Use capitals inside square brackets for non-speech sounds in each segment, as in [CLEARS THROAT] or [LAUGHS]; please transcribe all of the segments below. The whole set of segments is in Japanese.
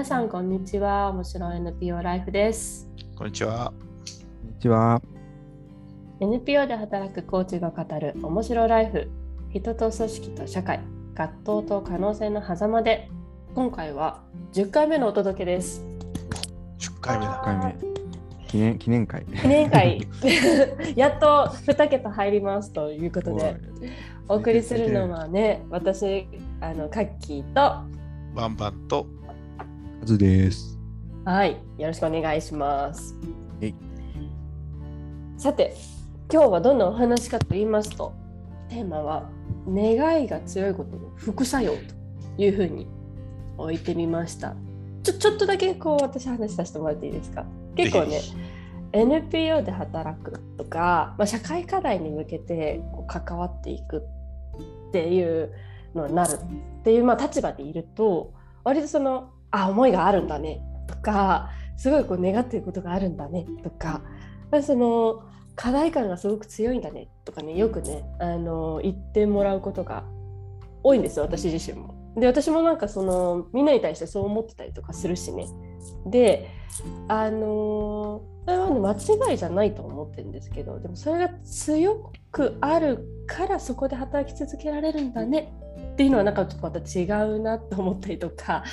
皆さんこんにちは。面白い NPO ライフです。こんにちは。こんにちは。NPO で働くコーチが語る面白ライフ。人と組織と社会。葛藤と可能性の狭間で。今回は10回目のお届けです。10回目だ。1回目。記念記念会。記念会。[LAUGHS] やっと2桁入りますということで。お送りするのはね私あのカッキーと。バンバンとカズです。はいよろしくお願いします。えい。さて今日はどんなお話かと言いますとテーマは願いが強いことの副作用というふうに置いてみました。ちょちょっとだけこう私話させてもらっていいですか？結構ね NPO で働くとか、まあ、社会課題に向けてこう関わっていくっていうのになるっていう、まあ、立場でいると割とそのあ思いがあるんだねとかすごいこう願っていることがあるんだねとかまあその課題感がすごく強いんだねとかねよくねあの言ってもらうことが多いんですよ私自身も。で私もなんかそのみんなに対してそう思ってたりとかするしね。であのそれはね間違いじゃないと思ってるんですけどでもそれが強くあるからそこで働き続けられるんだねっていうのはなんかちょっとまた違うなと思ったりとか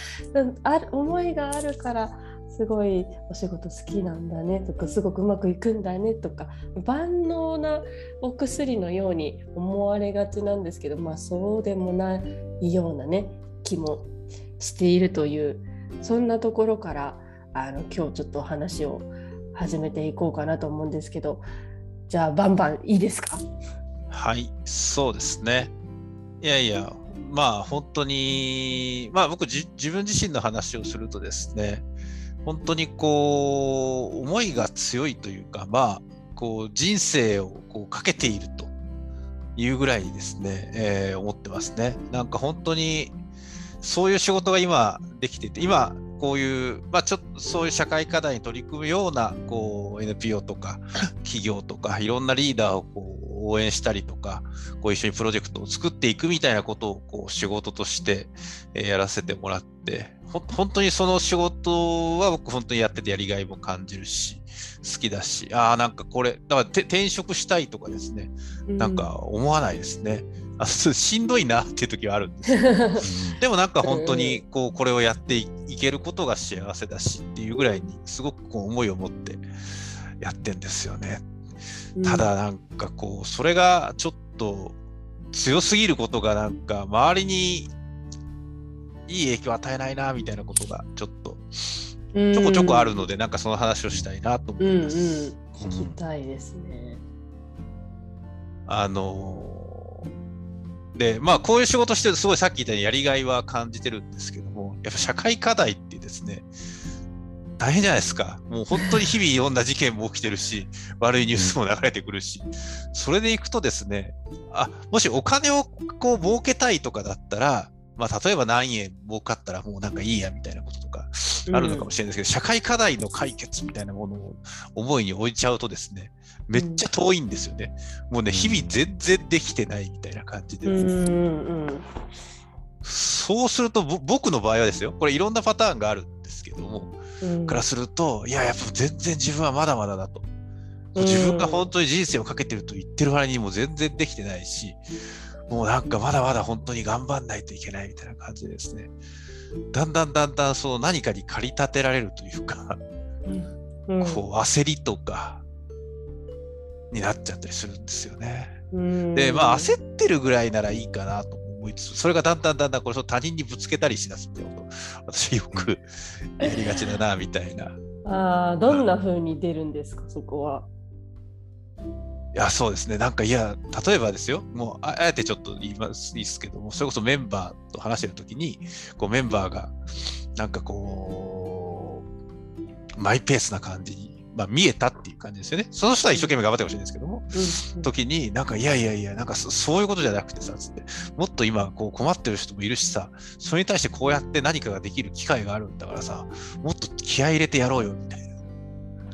ある思いがあるからすごいお仕事好きなんだねとかすごくうまくいくんだねとか万能なお薬のように思われがちなんですけどまあそうでもないようなね気もしているというそんなところからあの今日ちょっとお話を始めていこうかなと思うんですけどじゃあバンバンいいですか？はい、そうですね。いやいや、まあ本当に、まあ僕じ自分自身の話をするとですね、本当にこう、思いが強いというか、まあ、こう人生をこうかけているというぐらいですね、えー思ってますね。なんか本当に、そういう仕事が今できてて、今、こういう、まあちょっとそういう社会課題に取り組むような、こう NPO とか [LAUGHS] 企業とか、いろんなリーダーをこう応援したりとか、こう一緒にプロジェクトを作っていくみたいなことをこう仕事として、えーやらせてもらって、ほ本当にその仕事は僕本当にやっててやりがいも感じるし、好きだし、ああ、なんかこれ、だからて転職したいとかですね、なんか思わないですね。あそうしんどいなっていう時はあるんですよ [LAUGHS] でもなんか本当にこうこれをやっていけることが幸せだしっていうぐらいにすごくこう思いを持ってやってんですよね。うんただなんかこうそれがちょっと強すぎることがなんか周りにいい影響を与えないなみたいなことがちょっとちょこちょこあるのでなんかその話をしたいなと思うんうんいます。聞きたいですね。あのーでまあこういう仕事してるとすごいさっき言ったようにやりがいは感じてるんですけどもやっぱ社会課題ってですね大変じゃないですか。もう本当に日々いろんな事件も起きてるし悪いニュースも流れてくるしそれでいくとですねあもしお金をこう儲けたいとかだったらまあ例えば何円儲かったらもうなんかいいやみたいなこととかあるのかもしれないですけど、社会課題の解決みたいなものを思いに置いちゃうとですね、めっちゃ遠いんですよね。もうね、日々全然できてないみたいな感じで。うんうんそうすると、ぼ僕の場合はですよ、これいろんなパターンがあるんですけども、うんからすると、いや、やっぱ全然自分はまだまだだと。うん自分が本当に人生をかけてると言ってる割にもう全然できてないし、もうなんかまだまだ本当に頑張んないといけないみたいな感じでですね、だんだんだんだんその何かに駆り立てられるというか、うんこう焦りとかになっちゃったりするんですよね。うんで、まあ焦ってるぐらいならいいかなと思いつつ、それがだんだんだんだんこれ他人にぶつけたりしだすってこと、私よくやりがちだな、みたいな。あーどんな風に出るんですかそこは。いや、そうですね。なんか、いや、例えばですよ、もう、ああえてちょっと言います、いいですけども、それこそメンバーと話してるときに、こう、メンバーが、なんかこう、マイペースな感じに、まあ、見えたっていう感じですよね。その人は一生懸命頑張ってほしいんですけども、うん時に、なんか、いやいやいや、なんかそそういうことじゃなくてさ、つって、もっと今、こう困ってる人もいるしさ、それに対してこうやって何かができる機会があるんだからさ、もっと気合い入れてやろうよ、みたいな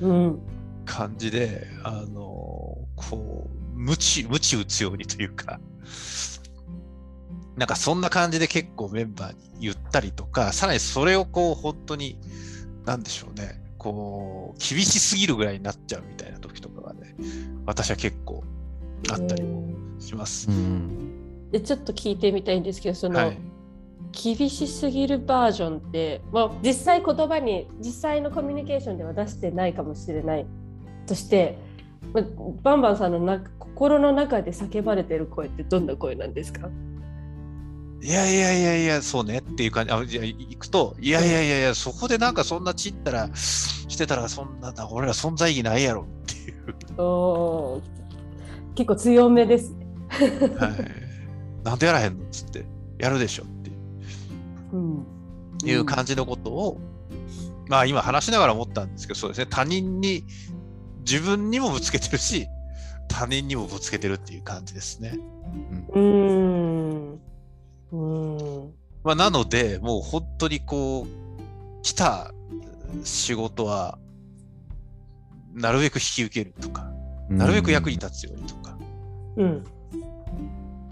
うん感じで、あの、こう、無知、無知打つようにというか、なんかそんな感じで結構メンバーに言ったりとか、さらにそれをこう本当に、なんでしょうね、こう、厳しすぎるぐらいになっちゃうみたいな時とかがね、私は結構あったりもします。うん。でちょっと聞いてみたいんですけどその、はい。厳しすぎるバージョンって、まあ、実際言葉に実際のコミュニケーションでは出してないかもしれないとして、まあバンバンさんのな心の中で叫ばれてる声ってどんな声なんですか？いやいやいやいや、そうねっていう感じ、あじゃあ行くと、いやいやいやいや、そこでなんかそんなちったら、してたら、そんな、俺ら存在意義ないやろっていう。おー結構強めですね。はい。なんでやらへんのっつって、やるでしょっていう。うんいう感じのことを、まあ今話しながら思ったんですけど、そうですね、他人に、自分にもぶつけてるし、他人にもぶつけてるっていう感じですね。うん。うん。まあなので、もう本当にこう、来た仕事は、なるべく引き受けるとか、なるべく役に立つようにとか、うん。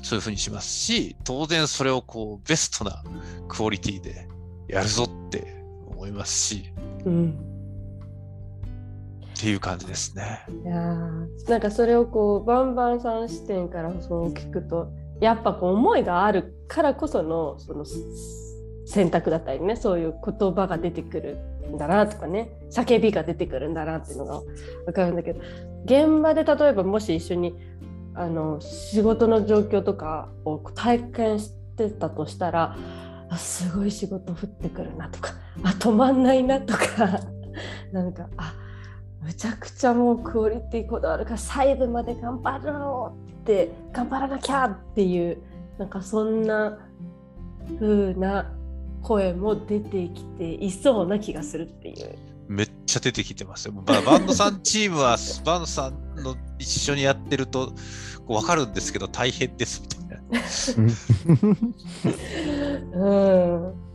そういうふうにしますし、当然それをこう、ベストなクオリティでやるぞって思いますし、うんっていう感じですね。いやなんかそれをこうバンバンさん視点からそう聞くとやっぱこう思いがあるからこそのその選択だったりねそういう言葉が出てくるんだなとかね叫びが出てくるんだなっていうのが分かるんだけど現場で例えばもし一緒にあの仕事の状況とかを体験してたとしたらあすごい仕事降ってくるなとかあ止まんないなとか [LAUGHS] なんかあむちゃくちゃもうクオリティこだわるから細部まで頑張ろうって頑張らなきゃっていうなんかそんな風な声も出てきていそうな気がするっていう。めっちゃ出てきてますよ。ババンドさんチームは、バンドさんの一緒にやってると、こう分かるんですけど、大変ですみたいな。うん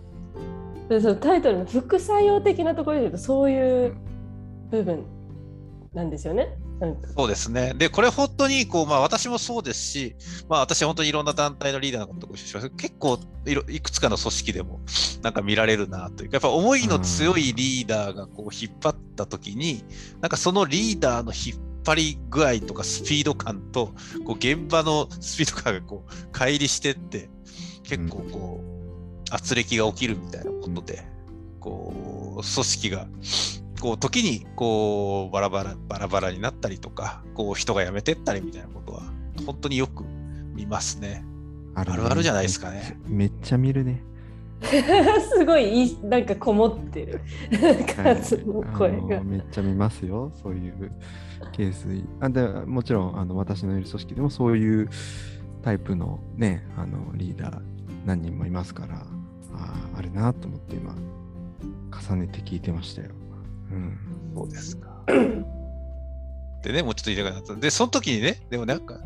でそのタイトルの副作用的なところで言うとそういう部分なんですよね。なんかそうですね。で、これ本当にこう、まあ、私もそうですし、まあ、私は本当にいろんな団体のリーダーの方とご一緒します結構いろいくつかの組織でもなんか見られるなというか、やっぱ思いの強いリーダーがこう引っ張った時に、なんかそのリーダーの引っ張り具合とかスピード感とこう現場のスピード感がこう乖離してって結構こう圧力が起きるみたいなことで、こう組織がこう時にこうバラバラバラバラになったりとかこう人が辞めてったりみたいなことは本当によく見ますね。ああるあるじゃないですかね。めっちゃ見るね。[LAUGHS] すごいいいなんかこもってるはい数の声あがの。めっちゃ見ますよ、そういうケース。あでもちろんあの私のいる組織でもそういうタイプのね、あのリーダー何人もいますから、あーあるなと思って今、重ねて聞いてましたよ。うん。そうですか。[COUGHS] でね、もうちょっと言いたくなった。で、その時にね、でもなんか、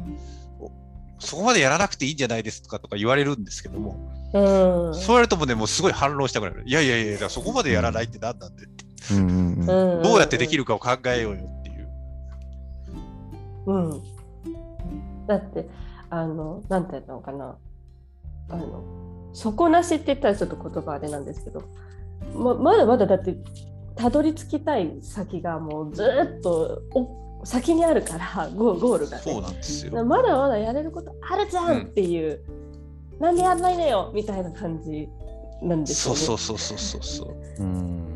おそこまでやらなくていいんじゃないですかとか言われるんですけども、うんそう言われるともうね、もうすごい反論したくなる。いやいやいや、そこまでやらないって何なんで、うんどうやってできるかを考えようよっていう。うん、だってあのなんていうのかなあの底なしって言ったらちょっと言葉あれなんですけどままだまだだってたどり着きたい先がもうずっとお先にあるから [LAUGHS] ゴゴールがねそうなんですよ。まだまだやれることあるじゃんっていう、なんでやんないのよみたいな感じなんですそうよね。そうそうそうそうそう。うん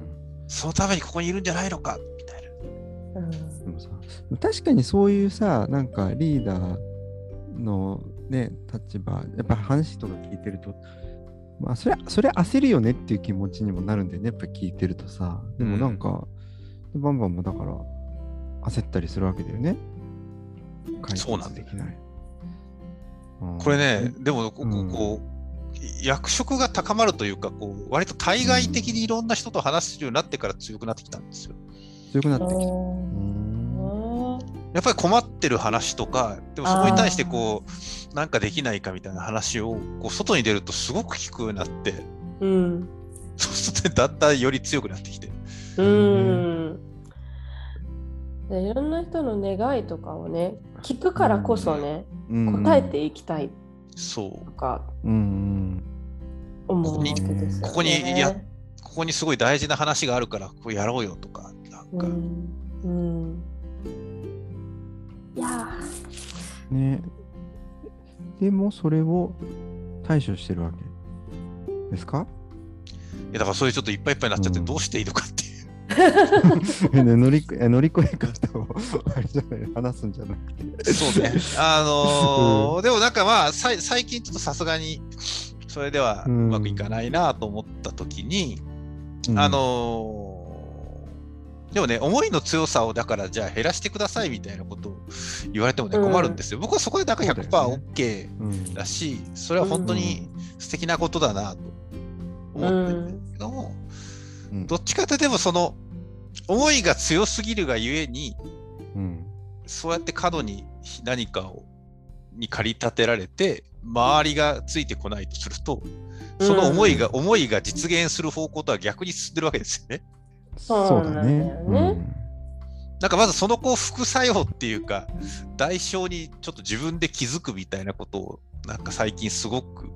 そのためにここにいるんじゃないのかみたいな。うんでもさ確かにそういうさなんかリーダーのね立場やっぱ話とか聞いてるとまあそれそれ焦るよねっていう気持ちにもなるんだよねやっぱ聞いてるとさ。でもなんか、バンバンもだから焦ったりするわけだよね。解そうなんできない。うんこれね、でもここうん。こう、役職が高まるというか、こう割と対外的にいろんな人と話すようになってから強くなってきたんですよ。強くなってきた。うあんやっぱり困ってる話とか、でもそこに対してこう、なんかできないかみたいな話を、こう外に出るとすごく聞くようになって、ーうん。そうするとだんだんより強くなってきて。うん。でいろんな人の願いとかをね聞くからこそね、うん。答えていきたい。そう。とかうん思うわけですよね。ここにやここにすごい大事な話があるからこうやろうよとかなんか、うん。うんいやね。でもそれを対処してるわけ。ですか？いやだからそういうちょっといっぱいいっぱいになっちゃってうん。どうしていいのかっていう。[LAUGHS] 乗り越え乗り越え方をあれじゃない話すんじゃなくて。そうね。あのーでもなんかまあさい最近ちょっとさすがにそれではううんまくいかないなと思った時に、うん。あのーでもね、思いの強さをだからじゃあ減らしてくださいみたいなことを言われてもね、うん。困るんですよ。僕はそこでなんかそうだよね。100%OK うん。だし、それは本当に素敵なことだなと思ってるんですけども、うん。どっちかというとでもその思いが強すぎるがゆえに、うん。そうやって過度に何かをに駆り立てられて、周りがついてこないとすると、その思いが、思いが実現する方向とは逆に進んでるわけですよね。そうなんだよね。なんかまずそのこう副作用っていうか、代償にちょっと自分で気づくみたいなことを、なんか最近すごく、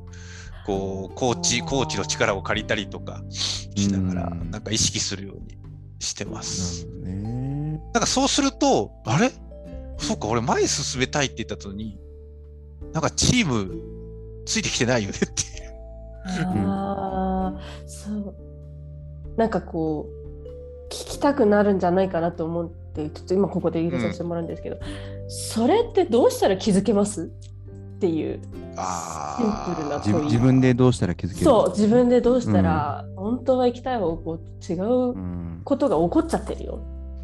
こう、コーチ、コーチの力を借りたりとかしながら、うん。なんか意識するようにしてます。うんなんかそうすると、あれ？そうか、俺前進めたいって言ったのに、なんかチームついてきてないよねっていう。ああ、そう。なんかこう、聞きたくなるんじゃないかなと思って、ちょっと今ここで入れさせてもらうんですけど、それってどうしたら気づけます？っていう。あシンプルな自問い自分でどうしたら気づけるそう、自分でどうしたら、本当は行きたい方向と違ううんことが起こっちゃってるよ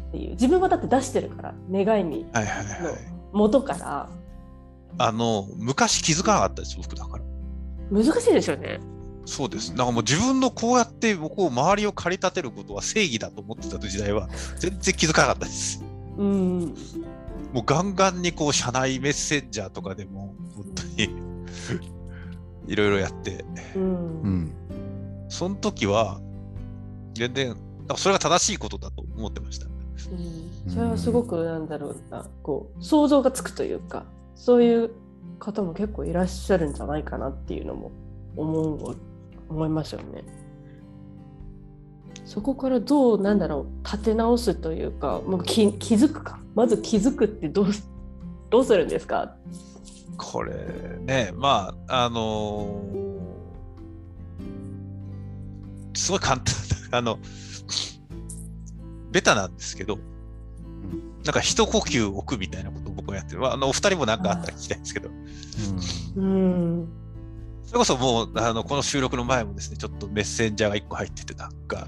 っていう。自分はだって出してるから、願いに、はいはいはい。元から。あの、昔気づかなかったです、僕だから。難しいでしょうね。そうです。なんかもう自分のこうやってこう周りを駆り立てることは正義だと思ってた時代は全然気づかなかったです。うん。もうガンガンにこう社内メッセンジャーとかでも本当に [LAUGHS] いろいろやって、う。うんんその時は全然、なんかそれが正しいことだと思ってました。うんそれはすごくなんだろうなこう想像がつくというかそういう方も結構いらっしゃるんじゃないかなっていうのも思う思いますよね。そこからどうなんだろう立て直すというかもう気気づくか。まず気づくってどうどうするんですか？これね、まあ、あのーすごい簡単な、あの、ベタなんですけど、なんか一呼吸置くみたいなことを僕はやってる。まあ、あのお二人も何かあったら聞きたいんですけど、うんそれこそもう、あの、この収録の前もですね、ちょっとメッセンジャーが一個入ってて、なんか、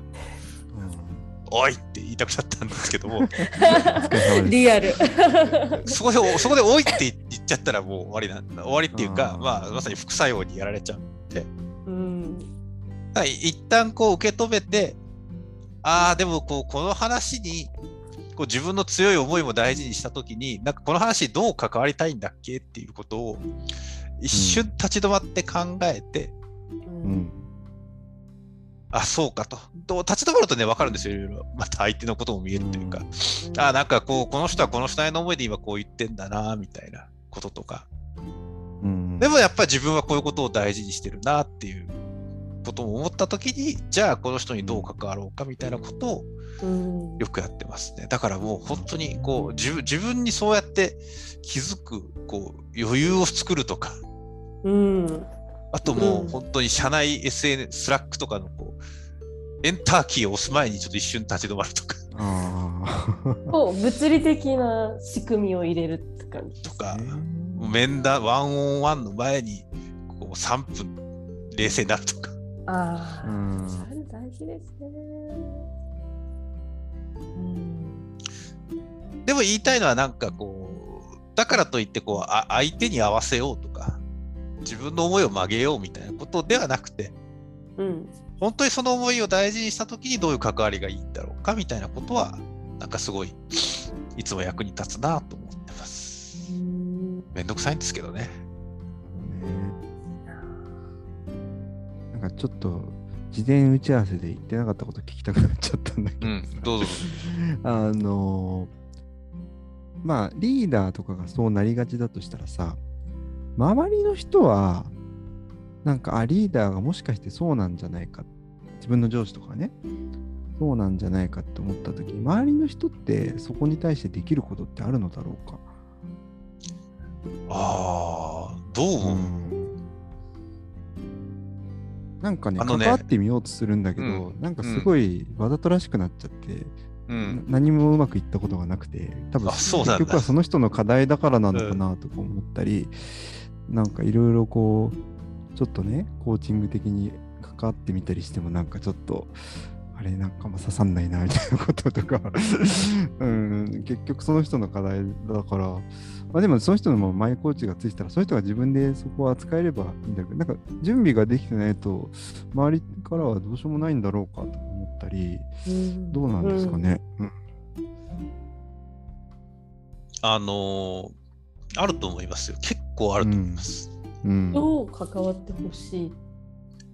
おいって言いたくなったんですけども、[LAUGHS] リアル。[LAUGHS] そこで、そこでおいって言っちゃったらもう終わりなんだ。終わりっていうかまあ、まさに副作用にやられちゃう。うんだ一旦こう受け止めて、ああ、でもこうこの話にこう自分の強い思いも大事にしたときに、なんかこの話にどう関わりたいんだっけっていうことを一瞬立ち止まって考えて、うんあ、そうかと。と立ち止まるとね、わかるんですよ、いろいろ。また相手のことも見えるというか、ああ、なんかこう、この人はこの人の思いで今こう言ってんだな、みたいなこととか。うんでもやっぱり自分はこういうことを大事にしてるなっていうことも思ったときに、じゃあこの人にどう関わろうかみたいなことをうんよくやってますね。だからもう本当にこう自分自分にそうやって気づくこう余裕を作るとか、うんあともううん本当に社内 SNS、 Slack とかのこう、エンターキーを押す前にちょっと一瞬立ち止まるとか、ああこう物理的な仕組みを入れるって感じ。とかね面談、ワンオンワンの前にこう3分冷静になるとか。ああ、うんそれ大事ですね。うんでも言いたいのはなんかこう、だからといってこうあ相手に合わせようとか、自分の思いを曲げようみたいなことではなくて、うん本当にその思いを大事にしたときにどういう関わりがいいんだろうかみたいなことは、なんかすごい、いつも役に立つなと思ってます。めんどくさいんですけどね。ねなんかちょっと事前打ち合わせで言ってなかったこと聞きたくなっちゃったんだけど、うん、どうぞ。[LAUGHS] あのまあリーダーとかがそうなりがちだとしたらさ周りの人は、なんか、あ、リーダーがもしかしてそうなんじゃないか。自分の上司とかね、そうなんじゃないかって思った時周りの人ってそこに対してできることってあるのだろうか？ああ、どう思う、なんかねね。関わってみようとするんだけど、うん。なんかすごいわざとらしくなっちゃって、うん。何もうまくいったことがなくて多分結局はその人の課題だからなのかなとか思ったり、なんかいろいろこうちょっとねコーチング的に関わってみたりしてもなんかちょっとあれなんかも刺さんないなみたいなこととか、[LAUGHS] うん、結局その人の課題だから、まあ、でもその人のもマイコーチがついてたらその人が自分でそこを扱えればいいんだけど。なんか準備ができてないと周りからはどうしようもないんだろうかと思ったり。どうなんですかね。うん。あのーあると思いますよ。結構あると思います。うん。どう関わってほしい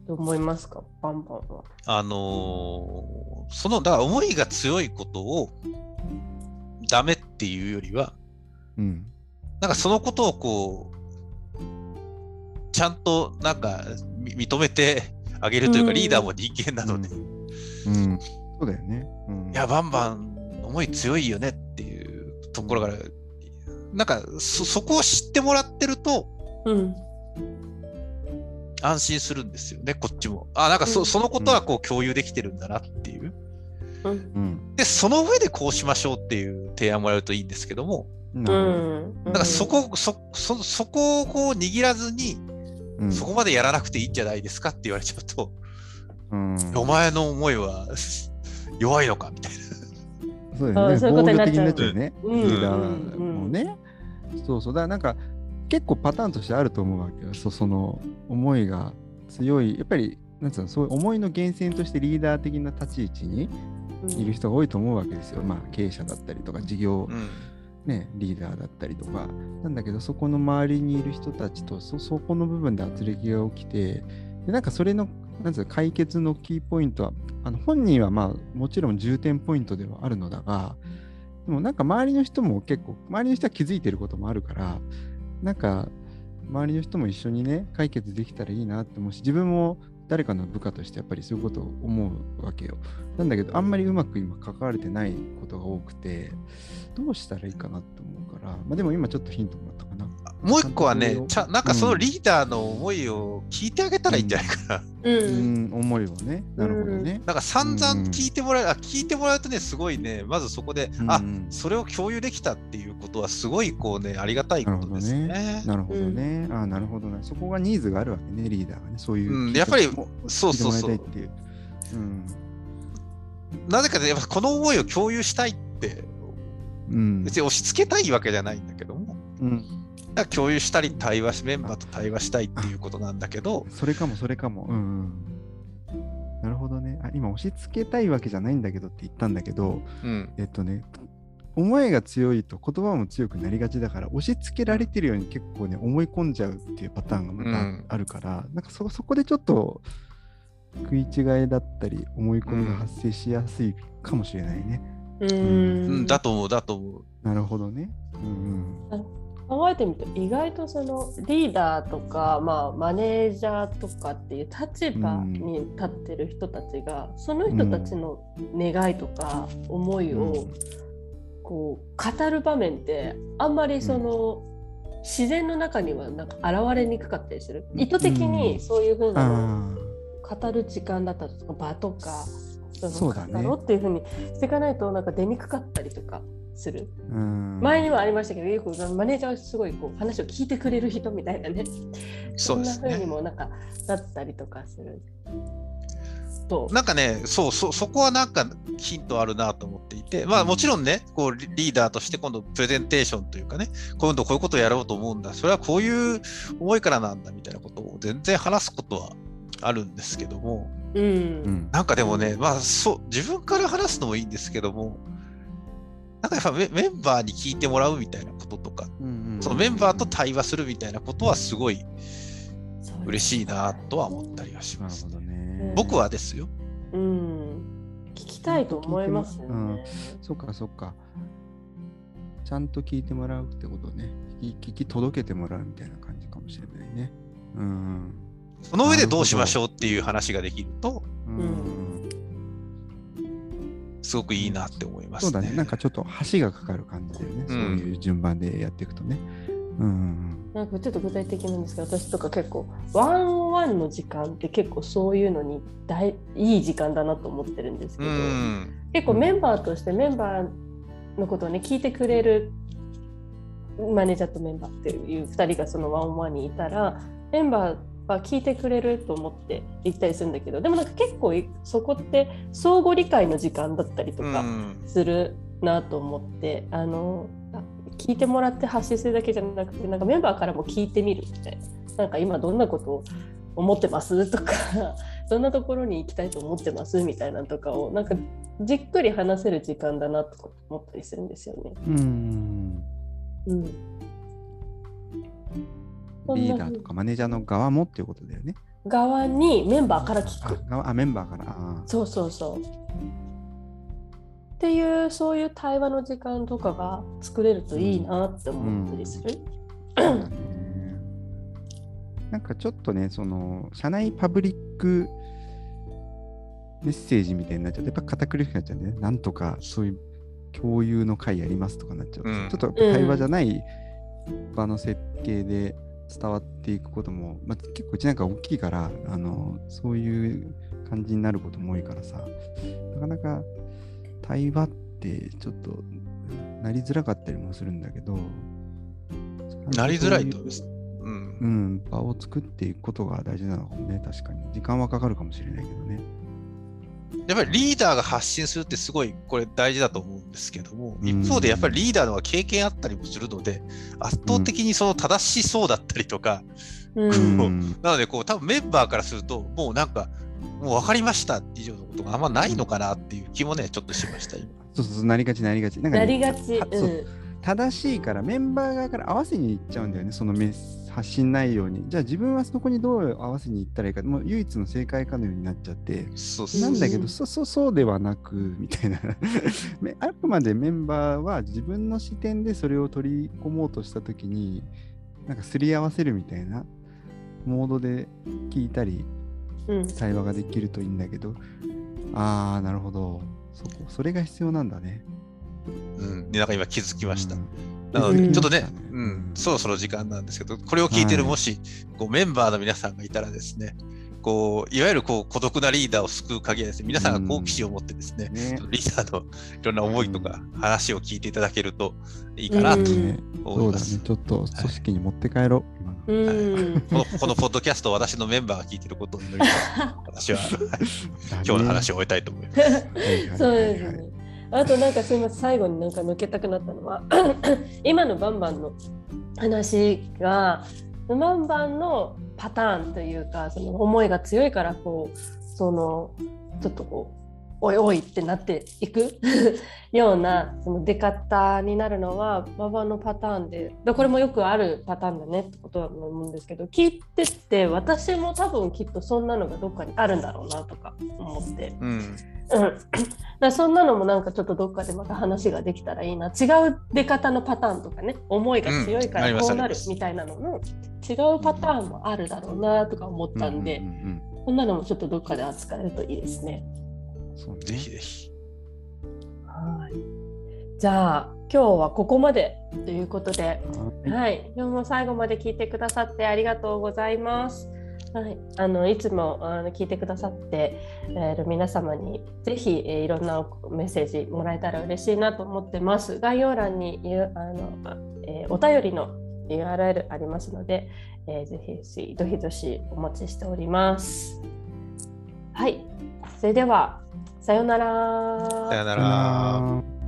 と思いますか、バンバンは。あのーその、だから思いが強いことをダメっていうよりは、うん。なんかそのことをこう、ちゃんとなんかみ認めてあげるというか、うん。リーダーも人間なので、うん、そうだよね。うん、いや、バンバン思い強いよねっていうところから、なんかそそこを知ってもらってるとうん。安心するんですよね、こっちも。あ、なんかそ,、うんそのことはこう共有できてるんだなっていう。うん。うん、で、その上でこうしましょうっていう提案もらえるといいんですけども、うん。なんかそこ、そ、そ、そこをこう握らずに、うんそこまでやらなくていいんじゃないですかって言われちゃうと、うん、お前の思いは弱いのかみたいな。そうだよね。あそういうことになっちゃう防御的になっちゃうね。うんもね。そうそう。だからなんか結構パターンとしてあると思うわけよ。そその思いが強い。やっぱり、なんつうの、そういう思いの源泉としてリーダー的な立ち位置にいる人が多いと思うわけですよ。まあ経営者だったりとか事業、うん。ね、リーダーだったりとか。なんだけど、そこの周りにいる人たちとそそこの部分で圧力が起きて、でなんかそれのなんつうの解決のキーポイントはあの本人はまあもちろん重点ポイントではあるのだがでもなんか周りの人も結構周りの人は気づいてることもあるからなんか周りの人も一緒にね解決できたらいいなって思うし自分も誰かの部下としてやっぱりそういうことを思うわけよ。なんだけどあんまりうまく今関われてないことが多くてどうしたらいいかなって思うからまあでも今ちょっとヒントもらったかな。もう一個はねちゃなんかそのリーダーの思いを聞いてあげたらいいんじゃないかな。う。うんん思いをねなるほどねなんか散々聞いてもらえ、あ聞いてもらうとね、すごいね、まずそこで、あうんそれを共有できたっていうことは、すごいこうね、ありがたいことですね。なるほどね。ああ、なるほどね。そこがニーズがあるわけね、リーダーがね。そういう。うんやっぱりもそうそうそう。うん。なぜかね、やっぱこの思いを共有したいって、うん。別に押し付けたいわけじゃないんだけども、うん。だから共有したり、対話し、メンバーと対話したいっていうことなんだけど、それかも、それかも。うん、うん。なるほどね。あ、今、押し付けたいわけじゃないんだけどって言ったんだけど、うん、えっとね、思いが強いと言葉も強くなりがちだから、押し付けられてるように結構ね、思い込んじゃうっていうパターンがまうんたあるから、なんかそそこでちょっと食い違いだったり、思い込みが発生しやすいかもしれないね。ううん、ん。だと思う、だと思う。なるほどね。うんうん。考えてみると意外とそのリーダーとか、まあ、マネージャーとかっていう立場に立ってる人たちが、その人たちの願いとか思いをこう語る場面ってあんまりその、自然の中にはなんか現れにくかったりする。意図的にそういうふうなのをあ語る時間だったりとか場とかそうだろうっていうふうにしていかないとなんか出にくかったりとかする。前にはありましたけど、よくマネージャーはすごいこう話を聞いてくれる人みたいなね、そんな風にね。もなんかなったりとかすると。なんかね、そう、そ、そこはなんかヒントあるなと思っていて、まあもちろんね、こうリリーダーとして今度プレゼンテーションというかね、今度こういうことをやろうと思うんだ、それはこういう思いからなんだみたいなことを全然話すことはあるんですけども、う、うんん。なんかでもね、まあそう、自分から話すのもいいんですけども、なんかやっぱメメンバーに聞いてもらうみたいなこととか、うんそのメンバーと対話するみたいなことはすごい嬉しいなとは思ったりはしなるほます。どね。僕はですよ。うん、聞きたいと思いますよね。うんそっかそっか。ちゃんと聞いてもらうってことをね、聞き聞き届けてもらうみたいな感じかもしれないね。うん。その上でどうしましょうっていう話ができると、うんすごくいいなって思いますね。そうだね。なんかちょっと橋がかかる感じだよね。そういう順番でやっていくとね。うん。なんかちょっと具体的なんですけど私とか結構ワンワンの時間って結構そういうのに大いい時間だなと思ってるんですけうど、ん。結構メンバーとしてメンバーのことをね聞いてくれるマネージャーとメンバーっていう2人がそのワンワンにいたらメンバーは聞いてくれると思って行ったりするんだけどでもなんか結構そこって相互理解の時間だったりとかうんするなと思って、あのあ聞いてもらって発信するだけじゃなくてなんかメンバーからも聞いてみるみたいななんか今どんなことを思ってますとか [LAUGHS] どんなところに行きたいと思ってますみたいなのとかをなんかじっくり話せる時間だなと思ったりするんですよね。うん。うん、リーダーとかマネージャーの側もっていうことだよね。側にメンバーから聞く。あ側あ、メンバーから。あそうそうそう。っていうそういう対話の時間とかが作れるといいなって思ったりする。なんかちょっとね、その、社内パブリックメッセージみたいになっちゃうと、やっぱ堅苦しくなっちゃうんでね。なんとかそういう共有の会やりますとかなっちゃうと、うんちょっと対話じゃない場の設計で伝わっていくことも、まあ、結構うちなんか大きいから、あの、そういう感じになることも多いからさ、なかなか対話ってちょっとなりづらかったりもするんだけど、なりづらいと思います。うんう。ん、場を作っていくことが大事なのかもね、確かに。時間はかかるかもしれないけどね。やっぱりリーダーが発信するってすごいこれ大事だと思うんですけども、うん一方でやっぱりリーダーの方が経験あったりもするので、圧倒的にその正しそうだったりとか、うんうんなのでこう多分メンバーからすると、もうなんか、もう分かりました以上のことがあんまないのかなっていう気もね、ちょっとしました、今。そうそうそう、なりがち、なりがち。なんかなねりがち。正しいからメンバー側から合わせに行っちゃうんだよね、そのメス発信内容に。じゃあ自分はそこにどう合わせに行ったらいいか、もう唯一の正解かのようになっちゃって。そうそうなんだけど、うんそそうそうではなく、みたいな。[LAUGHS] めあくまでメンバーは自分の視点でそれを取り込もうとしたときに、なんかすり合わせるみたいなモードで聞いたり、うん対話ができるといいんだけど、ああ、なるほど。そこ、それが必要なんだね。うん、でなんか今気づきました。うんなので、うんちょっとねそうん、そろそろ時間なんですけど、これを聞いてるはいもし、こうメンバーの皆さんがいたらですね、こういわゆるこう孤独なリーダーを救う鍵はですね、皆さんが好奇心を持ってですね、ね。リーダーのいろんな思いとか話を聞いていただけるといいかなとうんね思います。そうだね。ちょっと組織に持って帰ろう。このこのポッドキャストを私のメンバーが聞いていることを祈りながら、私は [LAUGHS] 今日の話を終えたいと思います。そうですね。あとなんかすみません最後になんか抜けたくなったのは [CLEARS THROAT] 今のバンバンの話がバンバンのパターンというかその思いが強いからこうそのちょっとこうおいおいってなっていく [LAUGHS] ようなその出方になるのはババのパターンででこれもよくあるパターンだねってことだと思うんですけど聞いてって私も多分きっとそんなのがどっかにあるんだろうなとか思って。うん、うん、だそんなのもなんかちょっとどっかでまた話ができたらいいな違う出方のパターンとかね思いが強いからこうなるみたいなのの違うパターンもあるだろうなとか思ったんで、うんうんうんこんなのもちょっとどっかで扱えるといいですね。うんそうねぜひぜひ。はいじゃあ今日はここまでということで、はいはい、今日も最後まで聞いてくださってありがとうございます。はい、あのいつもあの聞いてくださってえー皆様にぜひ、えーいろんなメッセージもらえたら嬉しいなと思ってます。概要欄にゆあの、あえーお便りの URL ありますので、えーぜひどひどしお待ちしております。はい、それではさようなら。さよなさよなら。ら